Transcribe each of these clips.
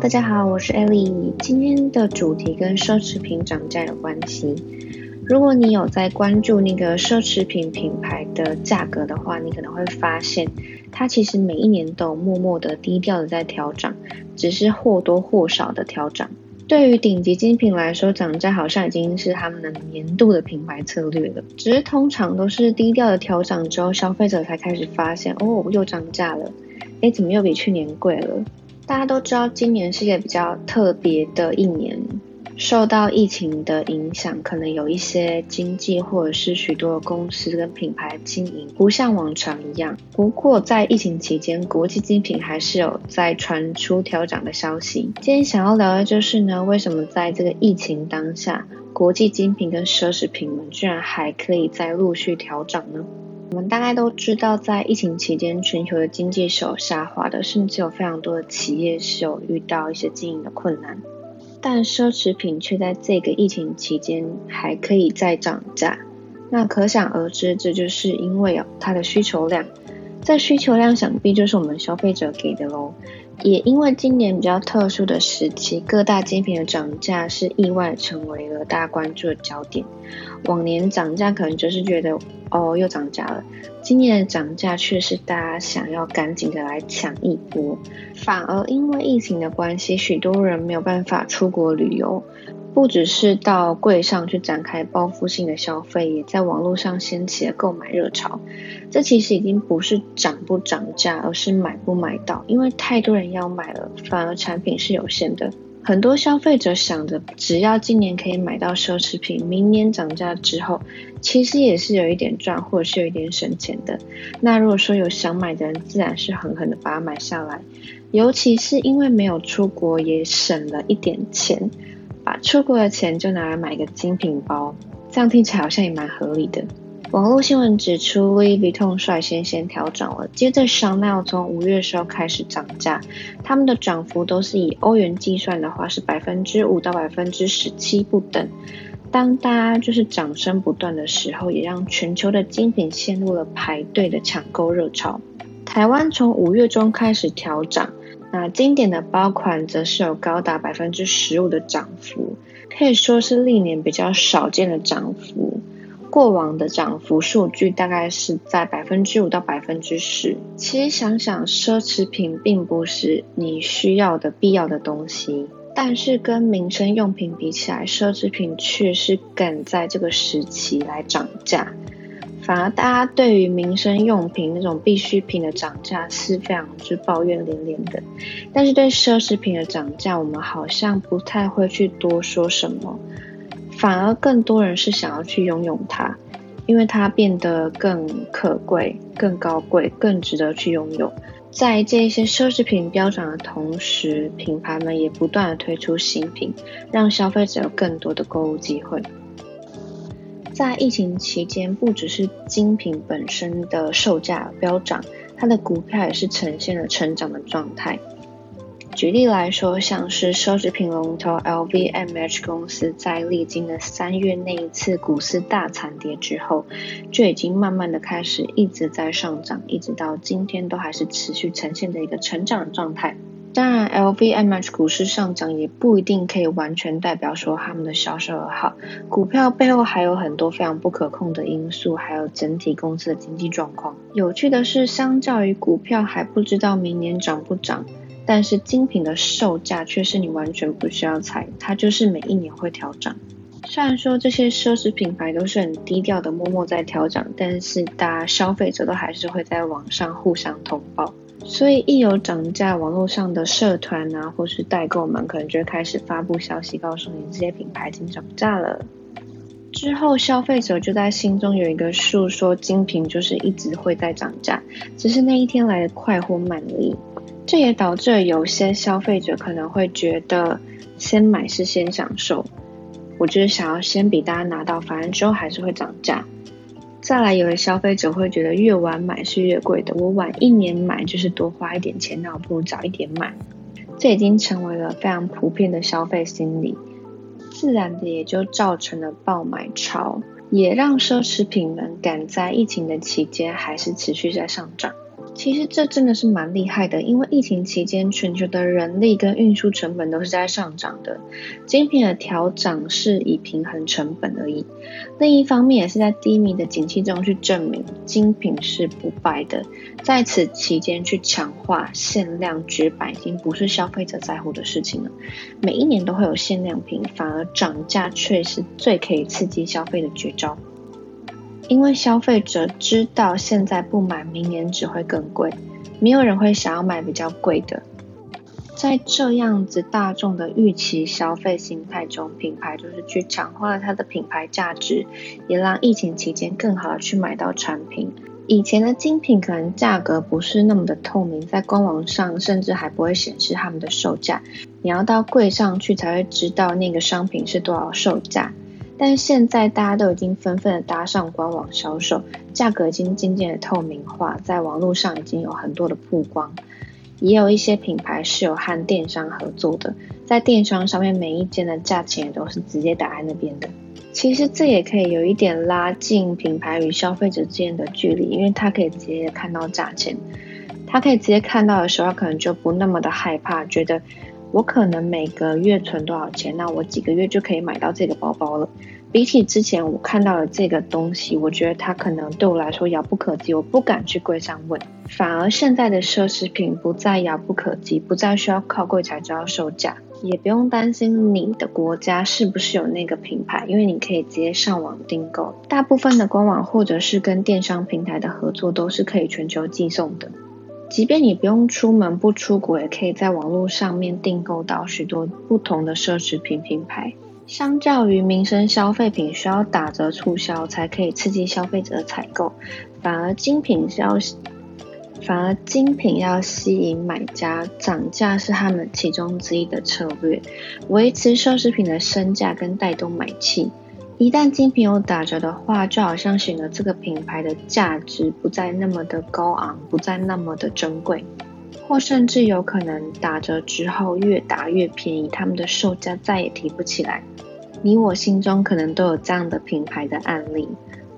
大家好，我是 Ellie。今天的主题跟奢侈品涨价有关系。如果你有在关注那个奢侈品品牌的价格的话，你可能会发现，它其实每一年都默默的、低调的在调涨，只是或多或少的调涨。对于顶级精品来说，涨价好像已经是他们的年度的品牌策略了。只是通常都是低调的调涨之后，消费者才开始发现，哦，又涨价了，哎，怎么又比去年贵了？大家都知道，今年是一个比较特别的一年。受到疫情的影响，可能有一些经济或者是许多公司跟品牌经营不像往常一样。不过在疫情期间，国际精品还是有在传出调涨的消息。今天想要聊的就是呢，为什么在这个疫情当下，国际精品跟奢侈品们居然还可以再陆续调涨呢？我们大概都知道，在疫情期间，全球的经济是有下滑的，甚至有非常多的企业是有遇到一些经营的困难。但奢侈品却在这个疫情期间还可以再涨价，那可想而知，这就是因为有它的需求量，在需求量想必就是我们消费者给的喽。也因为今年比较特殊的时期，各大精品的涨价是意外成为了大家关注的焦点。往年涨价可能就是觉得哦又涨价了，今年的涨价却是大家想要赶紧的来抢一波。反而因为疫情的关系，许多人没有办法出国旅游。不只是到柜上去展开报复性的消费，也在网络上掀起了购买热潮。这其实已经不是涨不涨价，而是买不买到，因为太多人要买了，反而产品是有限的。很多消费者想着，只要今年可以买到奢侈品，明年涨价之后，其实也是有一点赚，或者是有一点省钱的。那如果说有想买的人，自然是狠狠的把它买下来。尤其是因为没有出国，也省了一点钱。把出国的钱就拿来买个精品包，这样听起来好像也蛮合理的。网络新闻指出，Louis Vuitton 率先先调涨了，接着香奈儿从五月时候开始涨价，他们的涨幅都是以欧元计算的话是百分之五到百分之十七不等。当大家就是掌声不断的时候，也让全球的精品陷入了排队的抢购热潮。台湾从五月中开始调涨。那经典的包款则是有高达百分之十五的涨幅，可以说是历年比较少见的涨幅。过往的涨幅数据大概是在百分之五到百分之十。其实想想，奢侈品并不是你需要的必要的东西，但是跟民生用品比起来，奢侈品却是赶在这个时期来涨价。反而大家对于民生用品那种必需品的涨价是非常之抱怨连连的，但是对奢侈品的涨价，我们好像不太会去多说什么，反而更多人是想要去拥有它，因为它变得更可贵、更高贵、更值得去拥有。在这些奢侈品飙涨的同时，品牌们也不断的推出新品，让消费者有更多的购物机会。在疫情期间，不只是精品本身的售价飙涨，它的股票也是呈现了成长的状态。举例来说，像是奢侈品龙头 LVMH 公司在历经了三月那一次股市大惨跌之后，就已经慢慢的开始一直在上涨，一直到今天都还是持续呈现的一个成长状态。当然，LVMH 股市上涨也不一定可以完全代表说他们的销售额好，股票背后还有很多非常不可控的因素，还有整体公司的经济状况。有趣的是，相较于股票还不知道明年涨不涨，但是精品的售价却是你完全不需要猜，它就是每一年会调涨。虽然说这些奢侈品牌都是很低调的，默默在调涨，但是大家消费者都还是会在网上互相通报。所以一有涨价，网络上的社团啊，或是代购们，可能就开始发布消息，告诉你这些品牌已经涨价了。之后消费者就在心中有一个数，说精品就是一直会在涨价，只是那一天来的快或慢而已。这也导致有些消费者可能会觉得，先买是先享受，我就是想要先比大家拿到，反正之后还是会涨价。再来，有的消费者会觉得越晚买是越贵的，我晚一年买就是多花一点钱，那我不如早一点买。这已经成为了非常普遍的消费心理，自然的也就造成了爆买潮，也让奢侈品们赶在疫情的期间还是持续在上涨。其实这真的是蛮厉害的，因为疫情期间全球的人力跟运输成本都是在上涨的，精品的调涨是以平衡成本而已。另一方面也是在低迷的景气中去证明精品是不败的，在此期间去强化限量绝版已经不是消费者在乎的事情了。每一年都会有限量品，反而涨价却是最可以刺激消费的绝招。因为消费者知道现在不买，明年只会更贵，没有人会想要买比较贵的。在这样子大众的预期消费心态中，品牌就是去强化它的品牌价值，也让疫情期间更好的去买到产品。以前的精品可能价格不是那么的透明，在官网上甚至还不会显示他们的售价，你要到柜上去才会知道那个商品是多少售价。但是现在大家都已经纷纷的搭上官网销售，价格已经渐渐的透明化，在网络上已经有很多的曝光，也有一些品牌是有和电商合作的，在电商上面每一件的价钱也都是直接打在那边的。其实这也可以有一点拉近品牌与消费者之间的距离，因为他可以直接看到价钱，他可以直接看到的时候，他可能就不那么的害怕，觉得。我可能每个月存多少钱，那我几个月就可以买到这个包包了。比起之前我看到的这个东西，我觉得它可能对我来说遥不可及，我不敢去柜上问。反而现在的奢侈品不再遥不可及，不再需要靠柜才知道售价，也不用担心你的国家是不是有那个品牌，因为你可以直接上网订购。大部分的官网或者是跟电商平台的合作都是可以全球寄送的。即便你不用出门不出国，也可以在网络上面订购到许多不同的奢侈品品牌。相较于民生消费品需要打折促销才可以刺激消费者的采购，反而精品要反而精品要吸引买家，涨价是他们其中之一的策略，维持奢侈品的身价跟带动买气。一旦精品有打折的话，就好像显得这个品牌的价值不再那么的高昂，不再那么的珍贵，或甚至有可能打折之后越打越便宜，他们的售价再也提不起来。你我心中可能都有这样的品牌的案例，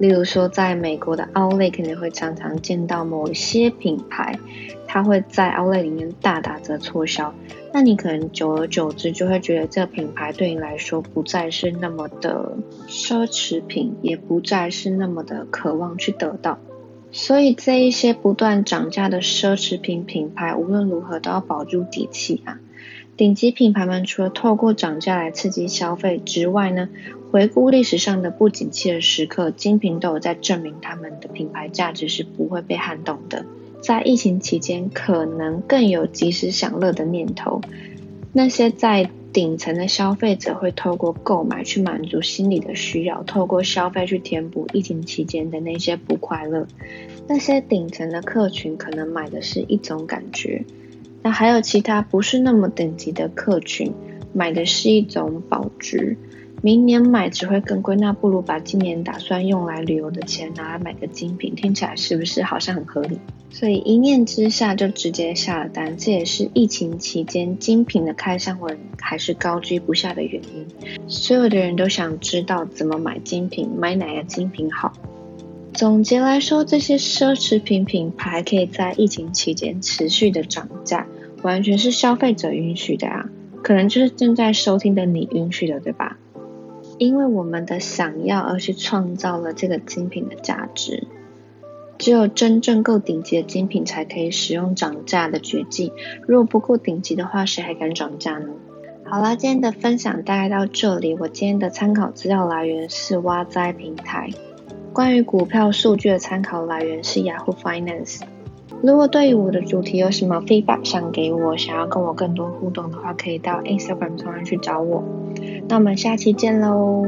例如说在美国的奥莱肯定会常常见到某些品牌，它会在奥莱里面大打折促销。那你可能久而久之就会觉得这个品牌对你来说不再是那么的奢侈品，也不再是那么的渴望去得到。所以这一些不断涨价的奢侈品品牌，无论如何都要保住底气啊！顶级品牌们除了透过涨价来刺激消费之外呢，回顾历史上的不景气的时刻，精品都有在证明他们的品牌价值是不会被撼动的。在疫情期间，可能更有及时享乐的念头。那些在顶层的消费者会透过购买去满足心理的需要，透过消费去填补疫情期间的那些不快乐。那些顶层的客群可能买的是一种感觉，那还有其他不是那么等级的客群买的是一种保值。明年买只会更贵，那不如把今年打算用来旅游的钱拿来买个精品，听起来是不是好像很合理？所以一念之下就直接下了单，这也是疫情期间精品的开箱文还是高居不下的原因。所有的人都想知道怎么买精品，买哪个精品好。总结来说，这些奢侈品品牌可以在疫情期间持续的涨价，完全是消费者允许的啊，可能就是正在收听的你允许的，对吧？因为我们的想要而去创造了这个精品的价值，只有真正够顶级的精品才可以使用涨价的绝技。如果不够顶级的话，谁还敢涨价呢？好啦，今天的分享大概到这里。我今天的参考资料来源是挖哉平台，关于股票数据的参考来源是 Yahoo Finance。如果对于我的主题有什么 feedback 想给我，想要跟我更多互动的话，可以到 Instagram 上面去找我。那我们下期见喽！